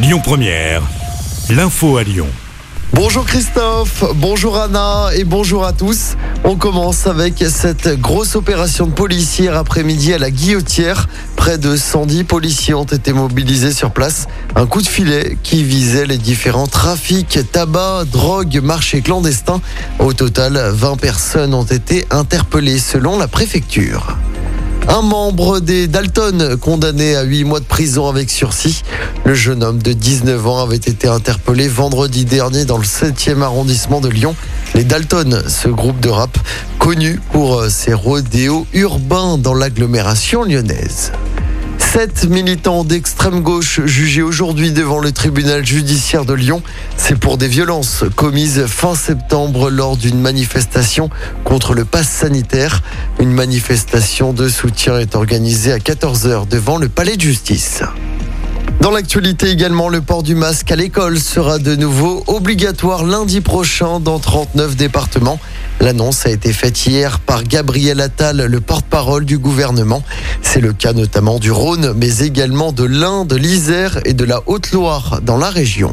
Lyon Première, l'info à Lyon. Bonjour Christophe, bonjour Anna et bonjour à tous. On commence avec cette grosse opération de police hier après-midi à la Guillotière. Près de 110 policiers ont été mobilisés sur place. Un coup de filet qui visait les différents trafics, tabac, drogue, marché clandestin. Au total, 20 personnes ont été interpellées selon la préfecture. Un membre des Dalton condamné à 8 mois de prison avec sursis. Le jeune homme de 19 ans avait été interpellé vendredi dernier dans le 7e arrondissement de Lyon. Les Dalton, ce groupe de rap connu pour ses rodéos urbains dans l'agglomération lyonnaise. Sept militants d'extrême gauche jugés aujourd'hui devant le tribunal judiciaire de Lyon. C'est pour des violences commises fin septembre lors d'une manifestation contre le pass sanitaire. Une manifestation de soutien est organisée à 14h devant le palais de justice. Dans l'actualité également, le port du masque à l'école sera de nouveau obligatoire lundi prochain dans 39 départements. L'annonce a été faite hier par Gabriel Attal, le porte-parole du gouvernement. C'est le cas notamment du Rhône, mais également de l'Ain, de l'Isère et de la Haute-Loire dans la région.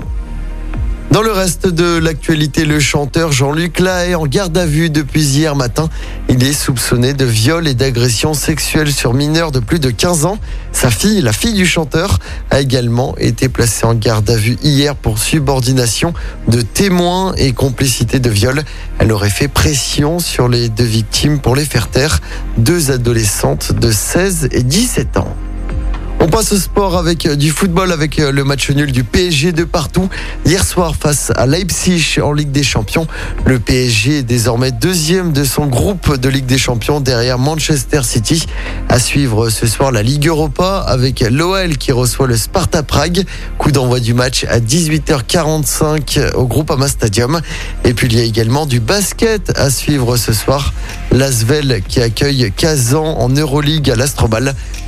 Dans le reste de l'actualité, le chanteur Jean-Luc Lahaye en garde à vue depuis hier matin. Il est soupçonné de viol et d'agression sexuelle sur mineurs de plus de 15 ans. Sa fille, la fille du chanteur, a également été placée en garde à vue hier pour subordination de témoins et complicité de viol. Elle aurait fait pression sur les deux victimes pour les faire taire, deux adolescentes de 16 et 17 ans. Passe au sport avec du football avec le match nul du PSG de partout. Hier soir face à Leipzig en Ligue des Champions. Le PSG est désormais deuxième de son groupe de Ligue des Champions derrière Manchester City. À suivre ce soir la Ligue Europa avec l'OL qui reçoit le Sparta Prague. Coup d'envoi du match à 18h45 au Groupama Stadium. Et puis il y a également du basket à suivre ce soir. L'Asvel qui accueille Kazan en Euroleague à l'Astrobal.